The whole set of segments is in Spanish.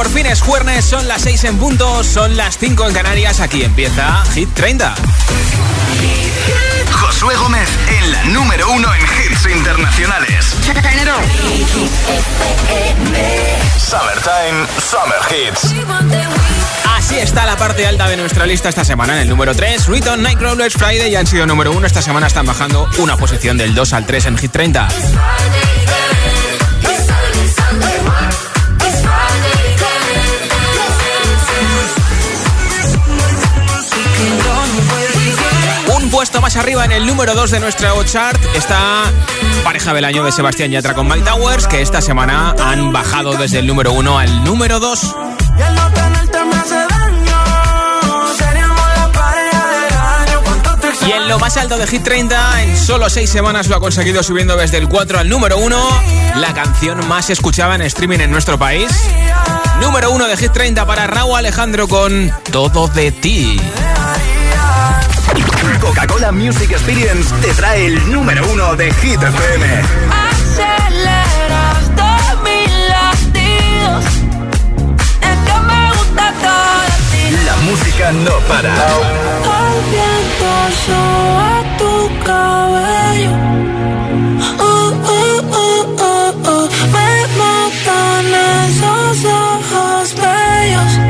Por fin es jueves, son las 6 en punto, son las 5 en Canarias. Aquí empieza Hit 30. Josué Gómez en la número uno en hits internacionales. Summertime, Summer Hits. Así está la parte alta de nuestra lista esta semana. En el número 3, Riton, Nightcrawlers, Friday ya han sido número 1. Esta semana están bajando una posición del 2 al 3 en Hit 30. Un puesto más arriba en el número 2 de nuestra chart está pareja del año de Sebastián Yatra con Mike Towers, que esta semana han bajado desde el número 1 al número 2. Y en lo más alto de Hit 30, en solo 6 semanas lo ha conseguido subiendo desde el 4 al número 1, la canción más escuchada en streaming en nuestro país. Número 1 de Hit 30 para Raúl Alejandro con Todo de ti. Coca-Cola Music Experience te trae el número 1 de Hit FM. Aceleras todos mis latidos. Es que me gusta todo de ti. La música no para. El viento soba tu cabello. Uh, uh, uh, uh, uh. Me matan esos ojos bellos.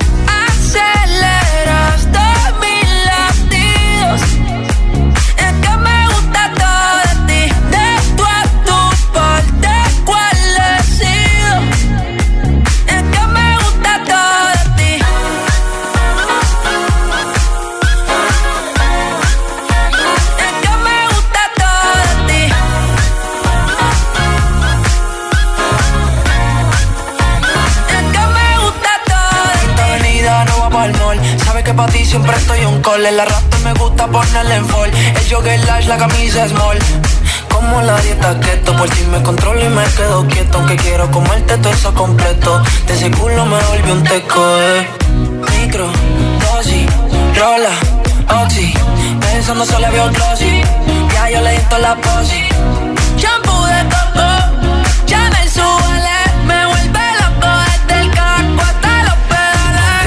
Siempre estoy un call. El arrastre me gusta ponerle en fall. El jogger large, la camisa small. Como la dieta keto, por si me controlo y me quedo quieto. Aunque quiero comerte todo eso completo. De ese culo me volvió un teco, eh. Micro, dosis, rola, oxi. Pensando solo había un. Ya yo le di la posi.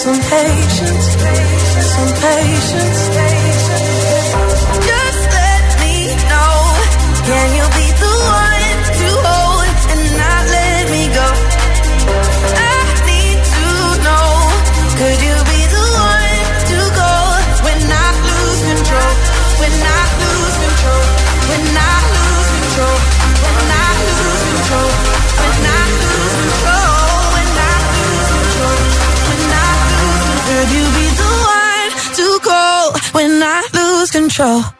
some patience, some patience. Control.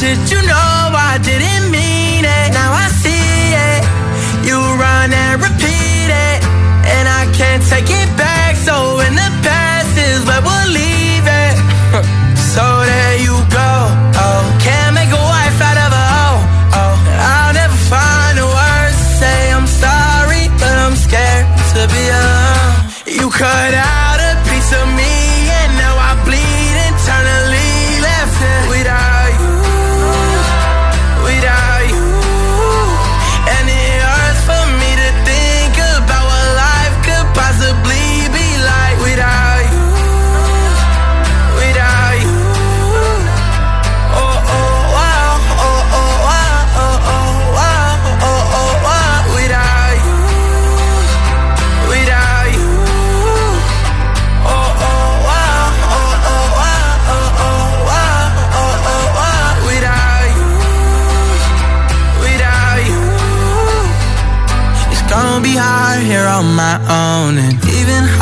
situation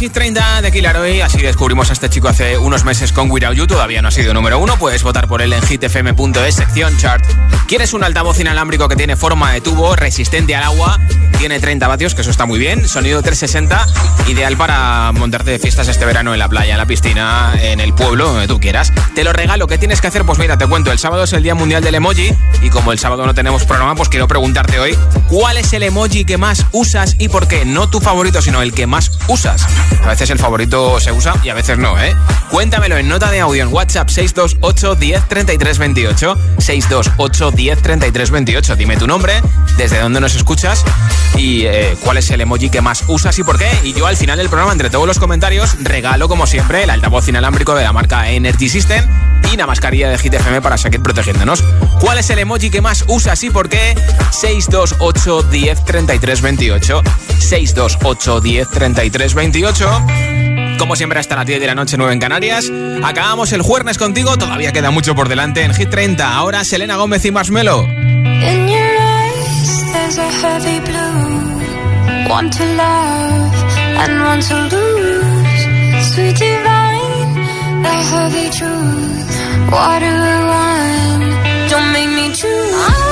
9 de Hit 30 de Kilaroy. Así descubrimos a este chico hace unos meses con Without You. Todavía no ha sido número uno. Puedes votar por él en hitfm.es, sección chart. ¿Quieres un altavoz inalámbrico que tiene forma de tubo, resistente al agua? Tiene 30 vatios, que eso está muy bien. Sonido 360, ideal para montarte de fiestas este verano en la playa, en la piscina, en el pueblo, donde tú quieras. Te lo regalo. ¿Qué tienes que hacer? Pues mira, te cuento. El sábado es el Día Mundial del Emoji. Y como el sábado no tenemos programa, pues quiero preguntarte hoy: ¿cuál es el emoji que más usas y por qué? No tu favorito, sino el que más usas. A veces el favorito se usa y a veces no, ¿eh? Cuéntamelo en nota de audio en WhatsApp 628 10 33 28. 628 10 33 28. Dime tu nombre, desde dónde nos escuchas y eh, cuál es el emoji que más usas y por qué. Y yo al final del programa, entre todos los comentarios, regalo como siempre el altavoz inalámbrico de la marca Energy System y una mascarilla de Hit FM para seguir protegiéndonos. ¿Cuál es el emoji que más usas y por qué? 628 10 33 28. 628 10 33 28. Como siempre, hasta las 10 de la noche, 9 en Canarias. Acabamos el jueves contigo, todavía queda mucho por delante en Hit 30. Ahora Selena Gómez y Marshmello. Water and wine, don't make me choose.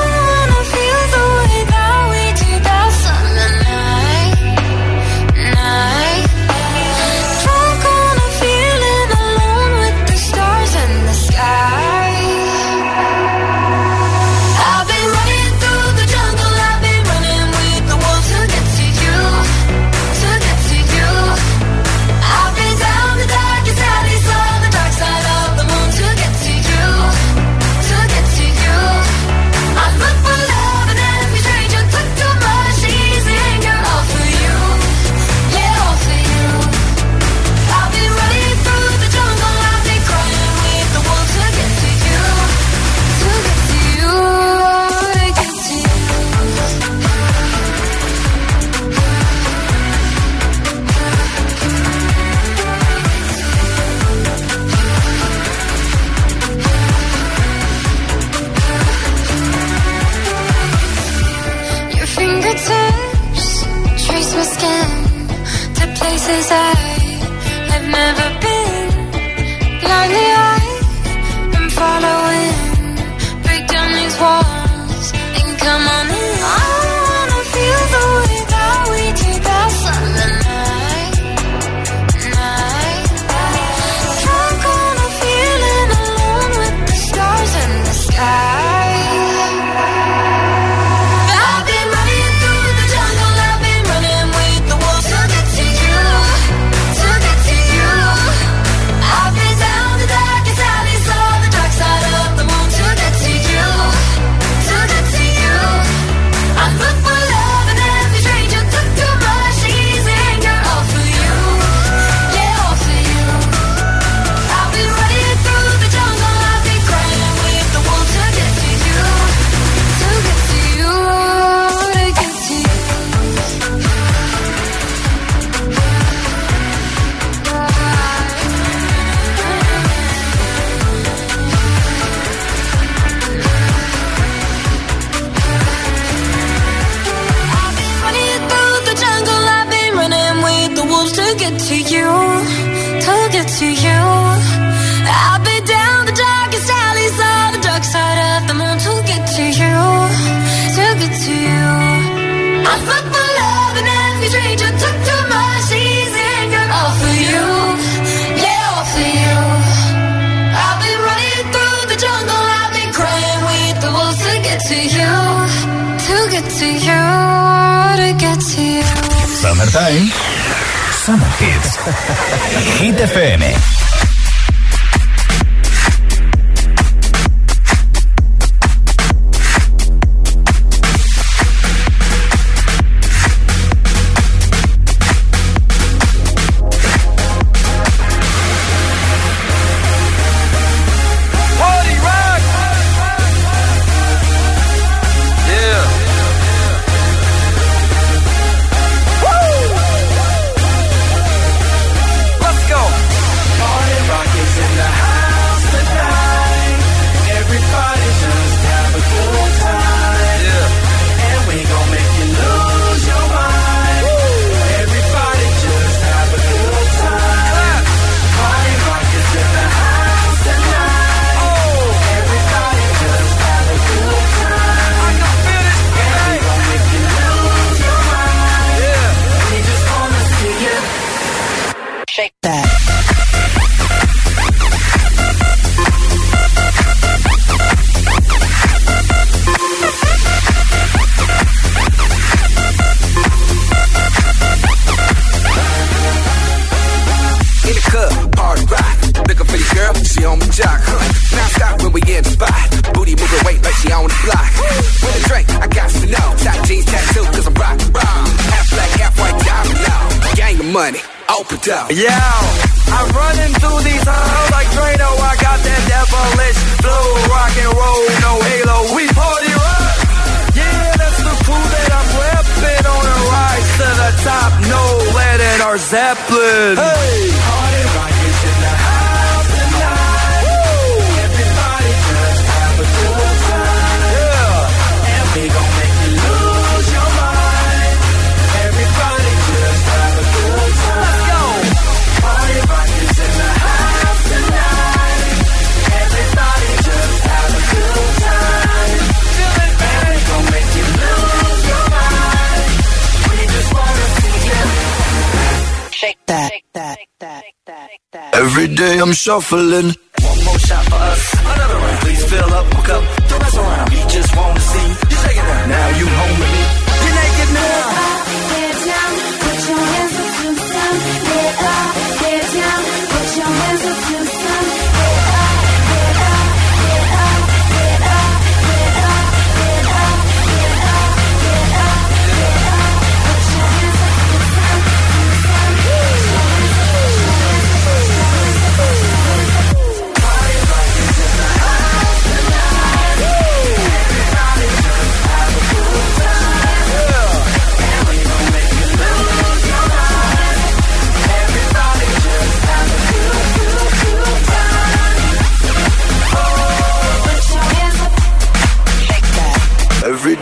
Shuffling. One more shot for us. Another round. Please fill up, hook up. Don't mess around. We just wanna see you shake it. Now you home with me. You're naked now.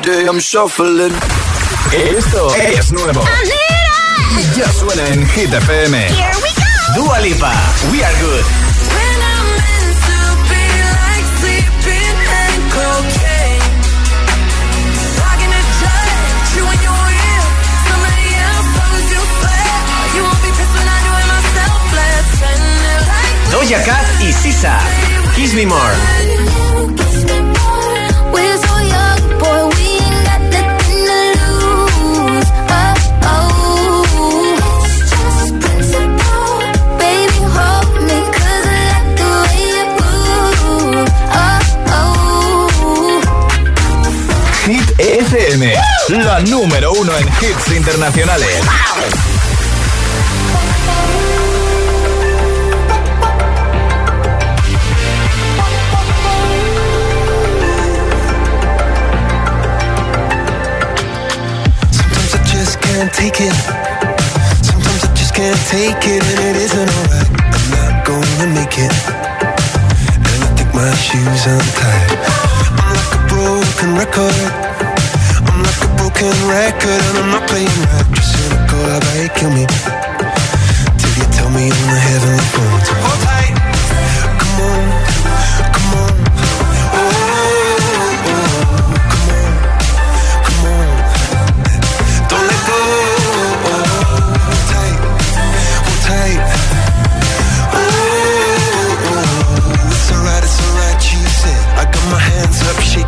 Day I'm shuffling. Esto es nuevo. Ya suena en Hit FM. Here we go. Dua Lipa, We Are Good. When I'm meant to be like sleeping and cocaine. Talking to judge you when you're real. Somebody else knows you flare. You won't be pissed when I do it myself. Let's spend it like Doja Cat y Sisa. Kiss Me More. FM. La número uno en hits internacionales. Sometimes I just can't take it. Sometimes I just can't take it, and it isn't alright. I'm not gonna make it. And I think my shoes untied. I'm like a broken record. A broken record, and I'm not playing right. Just how about you kill me? Till you tell me on the heavenly phone.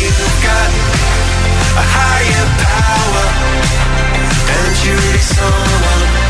You've got a higher power, and you someone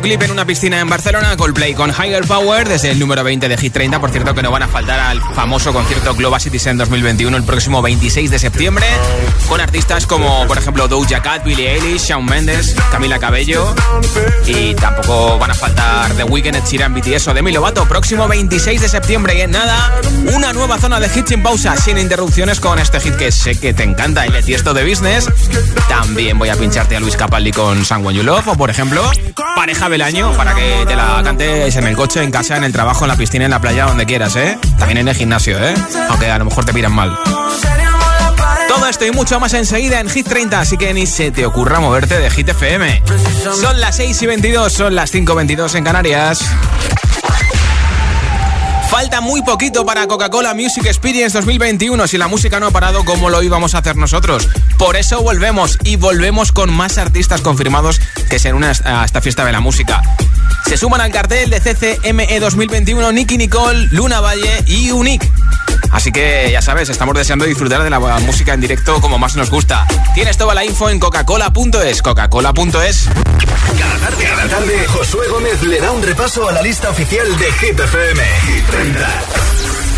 videoclip en una piscina en Barcelona, Coldplay con Higher Power desde el número 20 de Hit 30. Por cierto, que no van a faltar al famoso concierto Global Citizen 2021 el próximo 26 de septiembre, con artistas como, por ejemplo, Doja Cat, Billie Eilish, Shawn Mendes, Camila Cabello. Y tampoco van a faltar The Weeknd, Ed Sheeran, BTS o Demi Lovato. Próximo 26 de septiembre y en nada, una nueva zona de hits sin pausa, sin interrupciones con este hit que sé que te encanta, el Tiesto de Business. También voy a pincharte a Luis Capaldi con San When You Love o, por ejemplo, Pareja del Año para que te la cantes en el coche, en casa, en el trabajo, en la piscina, en la playa, donde quieras, ¿eh? También en el gimnasio, ¿eh? Aunque a lo mejor te miran mal. Todo esto y mucho más enseguida en Hit 30, así que ni se te ocurra moverte de Hit FM. Son las 6 y 22, son las 5 y 22 en Canarias. Falta muy poquito para Coca-Cola Music Experience 2021 si la música no ha parado como lo íbamos a hacer nosotros. Por eso volvemos y volvemos con más artistas confirmados que se unen a esta fiesta de la música. Se suman al cartel de CCME 2021 Nicky Nicole, Luna Valle y Unique. Así que ya sabes, estamos deseando disfrutar de la música en directo como más nos gusta. Tienes toda la info en coca-cola.es, coca-cola.es. Cada tarde, cada tarde, Josué Gómez le da un repaso a la lista oficial de Hit.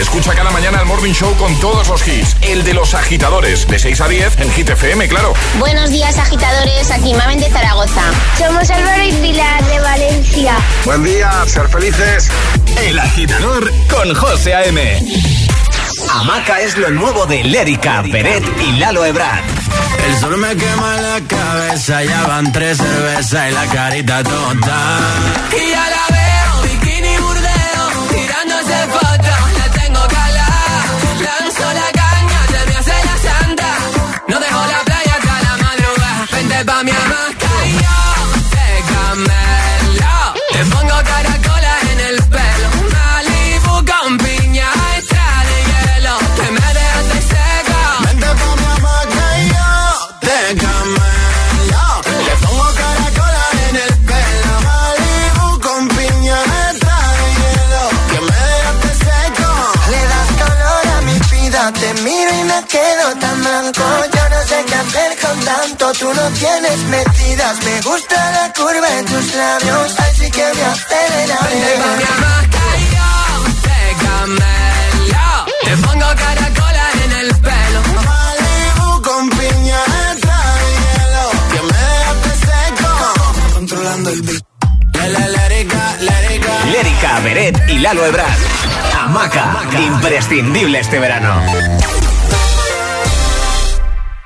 Escucha cada mañana el Morning Show con todos los hits. El de los agitadores, de 6 a 10 en Hit FM, claro. Buenos días, agitadores. Aquí Mamen de Zaragoza. Somos Álvaro y Pilar de Valencia. Buen día, ser felices. El agitador con José A.M. Amaca es lo nuevo de Lérica, Beret y Lalo Ebrard. El sol me quema la cabeza, ya van tres cervezas y la carita tonta. Y a la Mi hamaca y yo te. Te pongo caracola en el pelo. Malibu con piña extra de hielo. Que me dejaste seca. Vente pa' mi hamaca y yo te camelo. Te pongo caracola en el pelo. Malibu con piña extra de hielo. Que me dejaste seco. Le das color a mi vida, te miro y me quedo tan blanco. Tanto, tú no tienes metidas. Me gusta la curva en tus labios, así que me aceleraré. Vente pa' mi hamaca y yo te camelo. Te pongo caracola en el pelo. Malibu con piña de hielo. Que me dejaste seco. Controlando el beat. La la lérica, lérica. Lérica, Beret y Lalo Ebrard. Amaca, imprescindible este verano.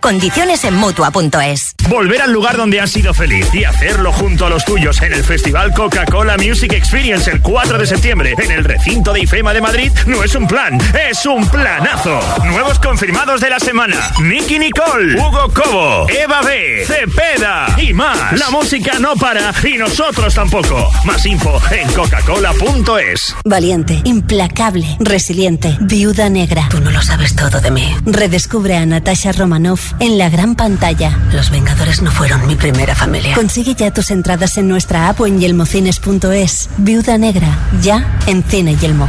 Condiciones en mutua.es. Volver al lugar donde has sido feliz y hacerlo junto a los tuyos en el Festival Coca-Cola Music Experience el 4 de septiembre en el recinto de IFEMA de Madrid no es un plan, es un planazo. Nuevos confirmados de la semana: Nicky Nicole, Hugo Cobo, Eva B, Cepeda y más. La música no para y nosotros tampoco. Más info en coca-cola.es. Valiente, implacable, resiliente, viuda negra. Tú no lo sabes todo de mí. Redescubre a Natasha Romanoff en la gran pantalla. Los Vengadores no fueron mi primera familia. Consigue ya tus entradas en nuestra app o en yelmocines.es. Viuda negra, ya en Cine Yelmo.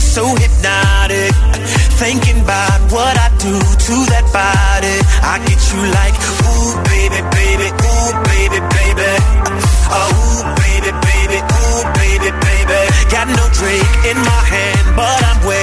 so hypnotic. Thinking about what I do to that body. I get you like, ooh, baby, baby, ooh, baby, baby. Oh, baby, baby, ooh, baby, baby. Got no drink in my hand, but I'm waiting.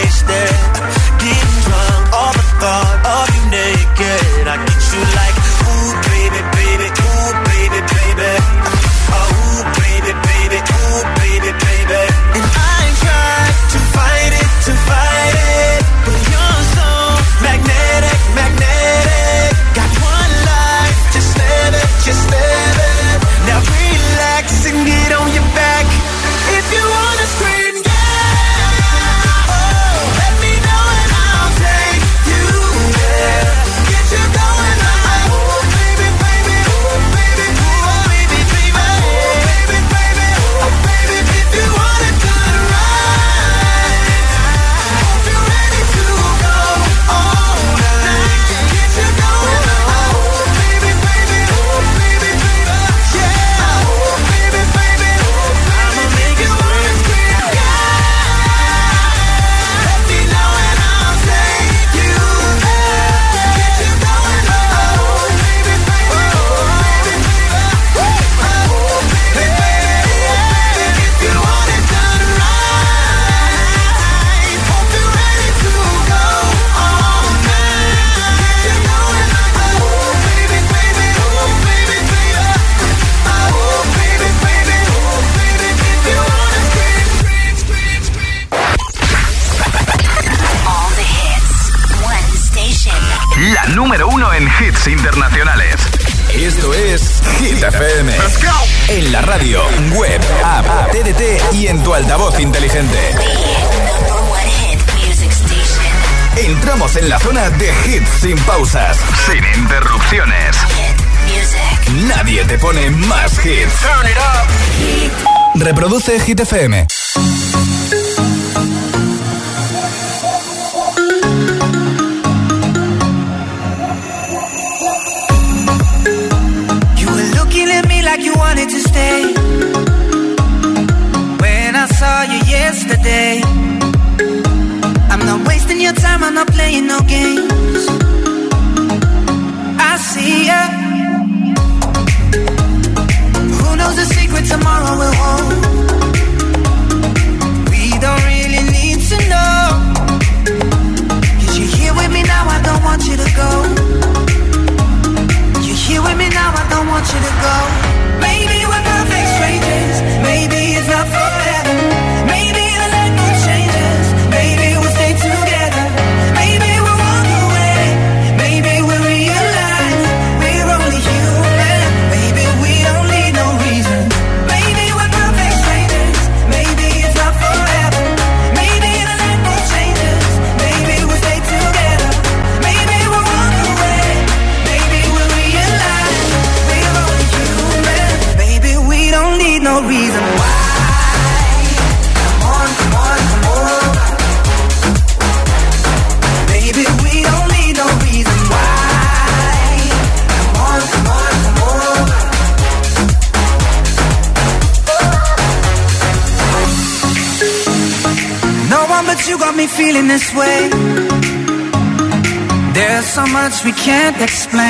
Reproduce Hit want you to go. Maybe we're. this way. There's so much we can't explain.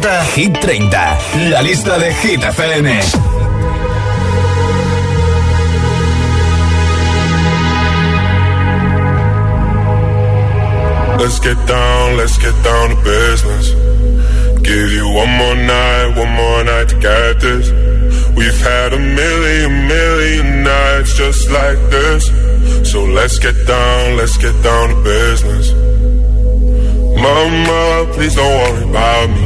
Presenta Hit 30, la lista de Hit FM. Let's get down, let's get down to business. Give you one more night, one more night to get this. We've had a million, million nights just like this. So let's get down, let's get down to business. Mama, please don't worry about me.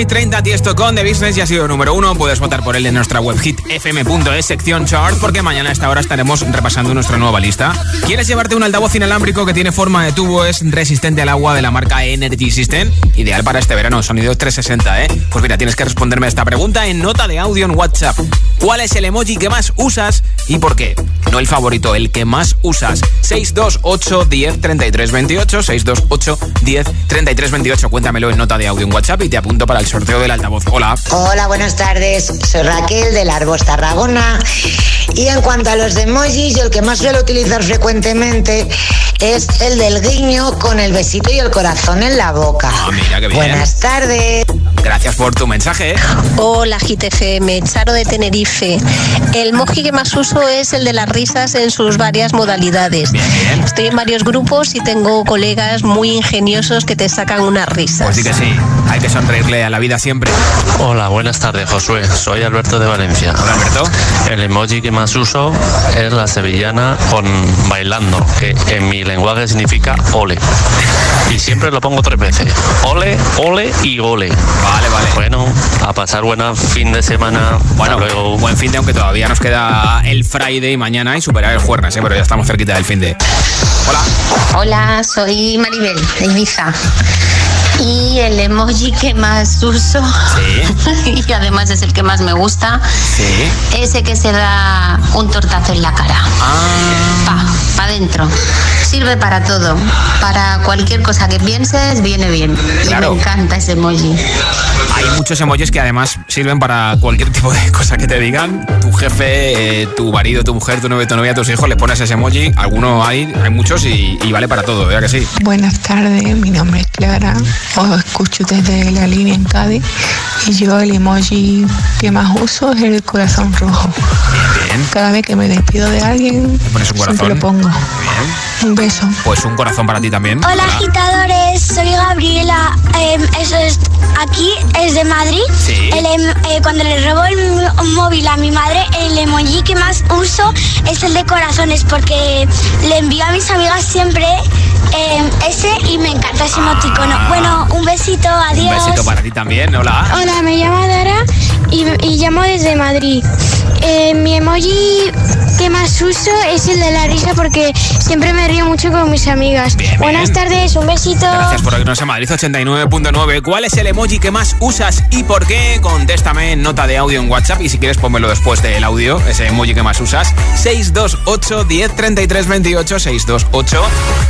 Hit 30, Tiesto con The Business ya ha sido número 1. Puedes votar por él en nuestra web hitfm.es, sección chart, porque mañana a esta hora estaremos repasando nuestra nueva lista. ¿Quieres llevarte un altavoz inalámbrico que tiene forma de tubo, es resistente al agua de la marca Energy System? Ideal para este verano, sonido 360, ¿eh? Pues mira, tienes que responderme a esta pregunta en nota de audio en WhatsApp. ¿Cuál es el emoji que más usas y por qué? No el favorito, el que más usas. 628 10 33 28, 628 10 33 28. Cuéntamelo en nota de audio en WhatsApp y te apunto para el sorteo del altavoz. Hola. Hola, buenas tardes. Soy Raquel del Arbos Tarragona. Y en cuanto a los emojis, yo el que más suelo utilizar frecuentemente es el del guiño con el besito y el corazón en la boca. Ah, mira qué bien. Buenas tardes. Gracias por tu mensaje. ¿eh? Hola GTFM, Charo de Tenerife. El moji que más uso es el de las risas en sus varias modalidades. Estoy en varios grupos y tengo colegas muy ingeniosos que te sacan unas risas. Pues sí que sí. Hay que sonreírle a la vida siempre. Hola, buenas tardes, Josué. Soy Alberto de Valencia. Hola, Alberto. El emoji que más uso es la sevillana con bailando, que en mi lenguaje significa ole. Y siempre lo pongo tres veces. Ole, ole y ole. Vale, vale. Bueno, a pasar buen fin de semana. Bueno, Hasta luego. buen fin de, aunque todavía nos queda el Friday mañana y superar el jueves, ¿eh? pero ya estamos cerquita del fin de. Hola. Hola, soy Maribel de Ibiza. Y el emoji que más uso, y además es el que más me gusta, ese que se da un tortazo en la cara. Pa, pa adentro. Sirve para todo. Para cualquier cosa que pienses, viene bien. Y me encanta ese emoji. Hay muchos emojis que además sirven para cualquier tipo de cosa que te digan. Tu jefe, eh, tu marido, tu mujer, tu novio, tu novia, tus hijos, les pones ese emoji. Algunos hay, hay muchos y, y vale para todo, ¿verdad que sí? Buenas tardes, mi nombre es Clara, os escucho desde la línea en Cádiz y yo el emoji que más uso es el corazón rojo. Cada vez que me despido de alguien, pones un corazón. lo pongo. Bien. Un beso. Pues un corazón para ti también. Hola, agitadores, soy Gabriela. Em, eso es, aquí es de Madrid. Sí. El em- eh, cuando le robo el móvil a mi madre, el emoji que más uso es el de corazones porque le envío a mis amigas siempre em, ese y me encanta ese emoticono. Bueno, un besito, Un adiós. besito para ti también. Hola. Hola, me llamo Dara y, y llamo desde Madrid. Eh, mi emoji que más uso es el de la risa porque siempre me río mucho con mis amigas. Buenas tardes, un besito. Gracias por oírnos en Madrid 89.9. ¿Cuál es el emoji que más usas y por qué? Contéstame en nota de audio en WhatsApp y si quieres pónmelo después del audio, ese emoji que más usas. 628 10 33 28 628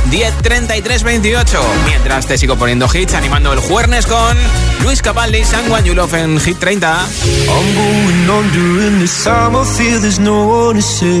10 33 28. Mientras te sigo poniendo hits, animando el jueves con Luis Capaldi, San Juan Yulof en Hit 30. I'm going on during this time. I feel there's no one to save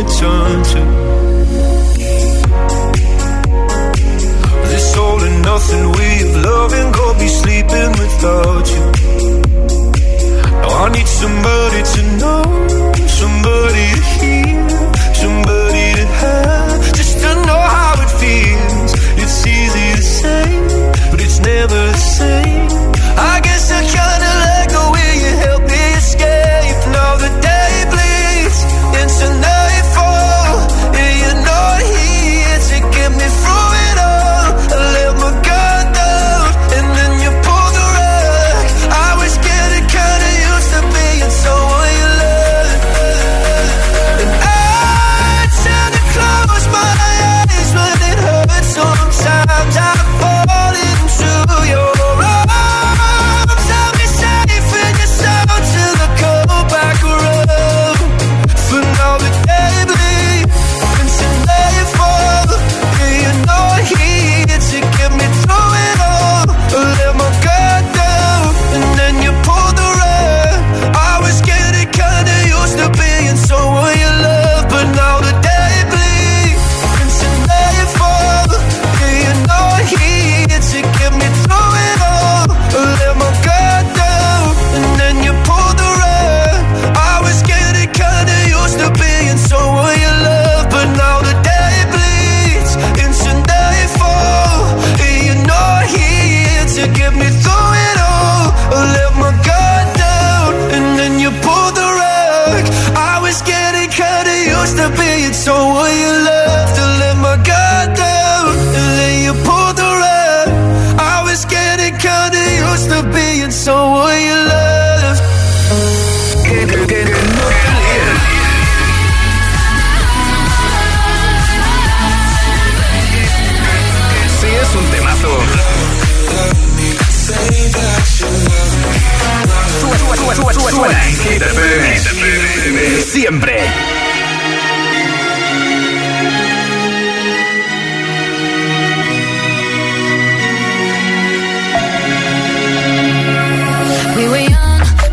To turn to. This all and nothing way of loving, go be sleeping without you. Now I need somebody to know, somebody to hear, somebody to have, just to know how it feels. It's easy to say, but it's never the same.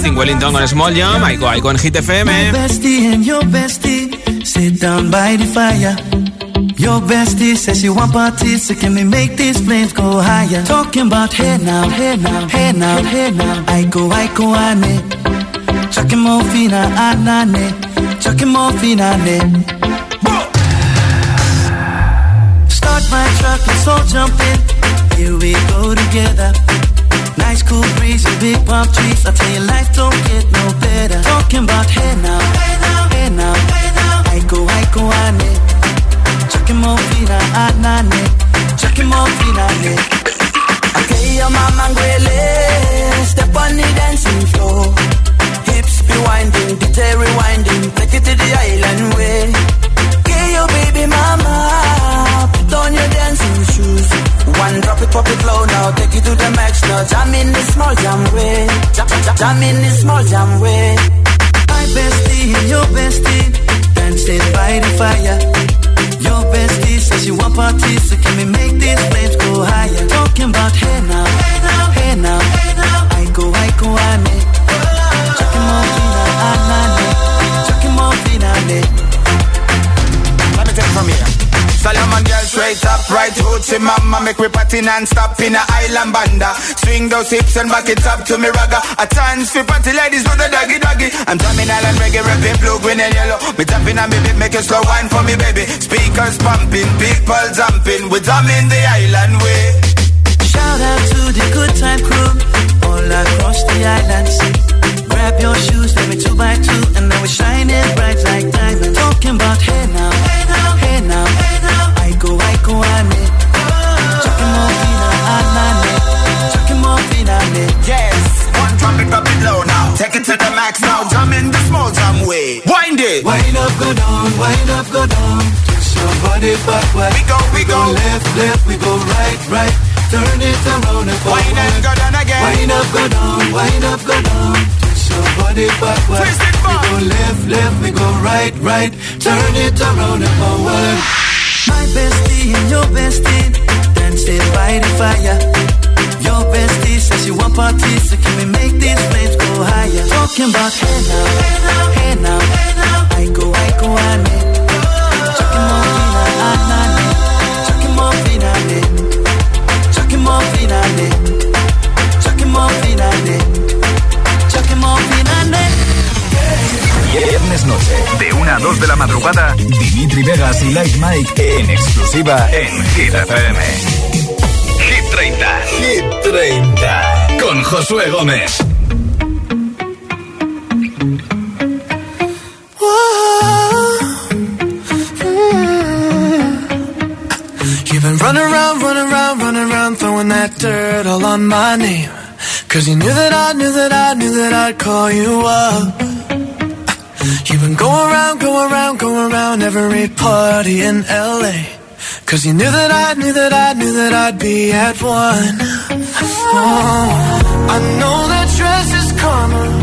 Justin Wellington con Small Jam, Aiko Aiko en Hit FM. bestie and your bestie sit down by the fire. Your bestie says you want parties, so can we make these flames go higher? Talking about hey now, hey now, hey now, hey now. Aiko Aiko ane, chucking more fina anane, chucking more fina ne. Start my truck, let's all jump in. Here we go together. Nice cool breeze and big palm trees. I tell you, life don't get no better. Talking about hey now, hey now, hey now. I go, I go, ane. Chucking more fina, anane. Chucking more fina, ne. Okay, Minute. in non-stop in a island banda. Swing those hips and back it up to me ragga. A chance for party ladies do the doggy doggy. I'm drumming island reggae, rapping blue, green and yellow. Me tapping on me beat, make a slow wine for me baby. Speakers pumping, people jumping. We're drumming the island way. Shout out to the good time crew All across the island. islands Grab your shoes, let me two by two And now we're shining bright like diamonds. Talking about hey now, hey now, hey now, hey now. Aiko, aiko, ane Chucking more fina, anane low Take it to the max now, jam in the small jam way Wind it Wind up, go down, wind up, go down Twist your body backward We go, we go left, left, we go right, right Turn it around and forward Wind up, go down again Wind up, go down, wind up, go down your body backward. Twist it back. We go left, left, we go right, right. Turn it around and forward. My bestie and your bestie dancing by the fire. Your bestie says you want parties, so can we make these flames go higher? Talking about now. I go, I go, fina, ane. Viernes noche, de 1 a 2 de la madrugada, Dimitri Vegas y Like Mike en exclusiva en Hit FM. 30 con Josué Gómez. You've been running around, running around, running around, throwing that dirt all on my name. Cause you knew that I knew that I knew that I'd call you up. You've been going around, going around, going around every party in LA. Cause you knew that I knew that I knew that I'd be at one. I know that dress is karma.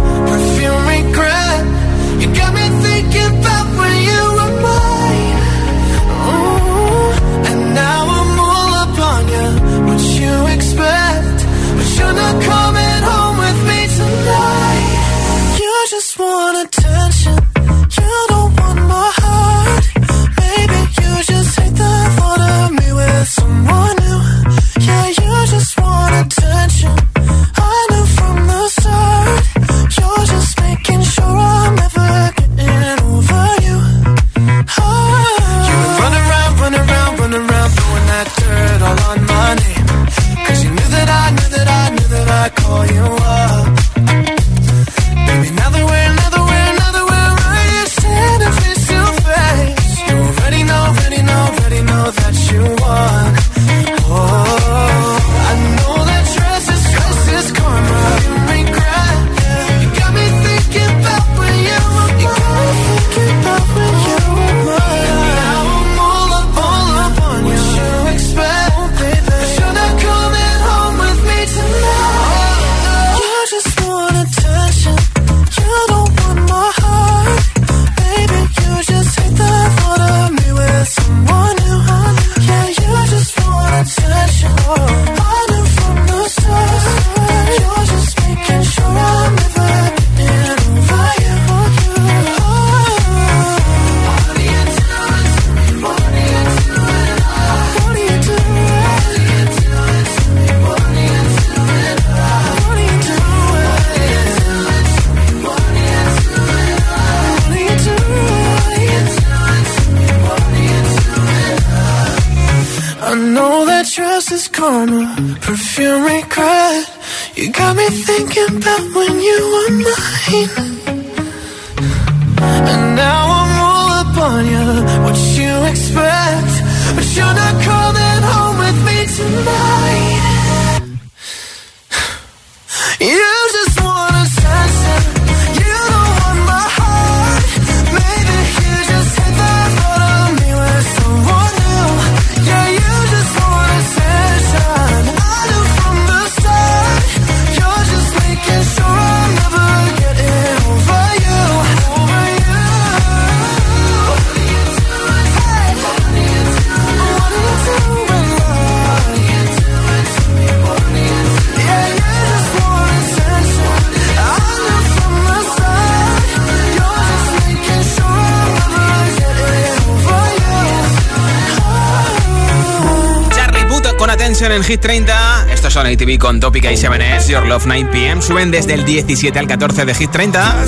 Manson en Hit 30. Estos son ATV con Topica y 7S. Your Love 9pm suben desde el 17 al 14 de Hit 30.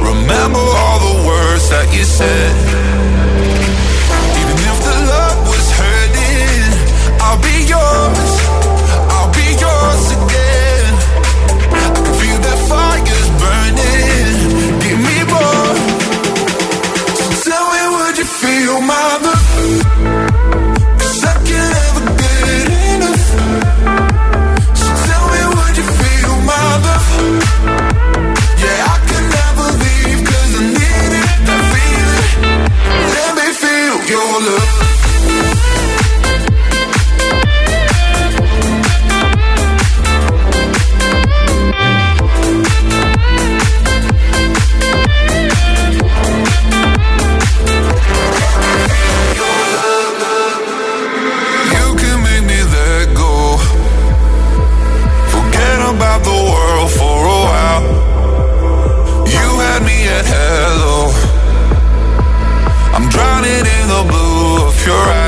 Remember all the words that you said the blue of your eyes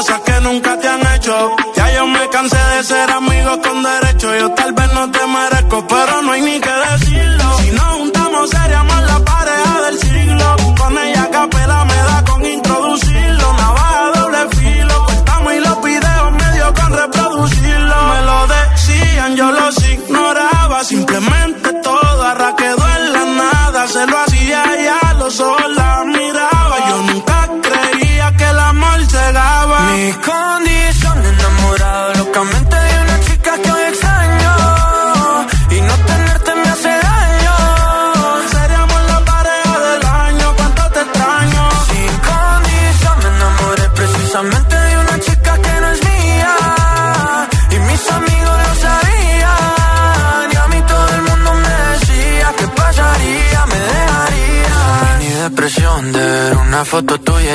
cosas que nunca te han hecho. Ya yo me cansé de ser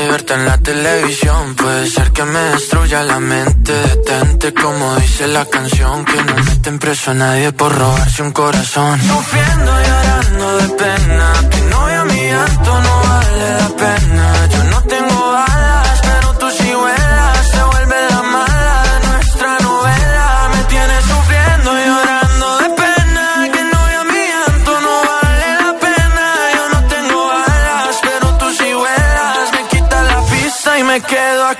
y verte en la televisión. Puede ser que me destruya la mente. Detente, como dice la canción. Que no meten preso a nadie por robarse un corazón. Sufriendo y llorando de pena. Tu novia, mi llanto no vale la pena.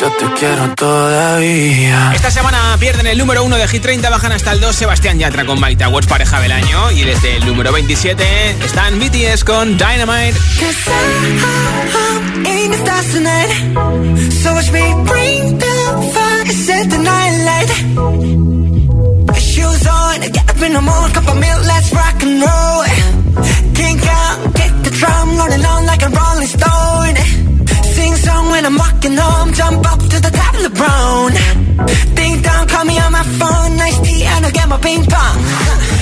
Yo te quiero todavía. Esta semana pierden el número 1 de G30, bajan hasta el 2 Sebastián Yatra con My Towers, pareja del año. Y desde el número 27 están BTS con Dynamite. Kink out, kick the drum, rolling on like a rolling stone Sing song when I'm walking home, jump up to the top of the round. Ding dong, call me on my phone, nice tea, and I'll get my ping pong.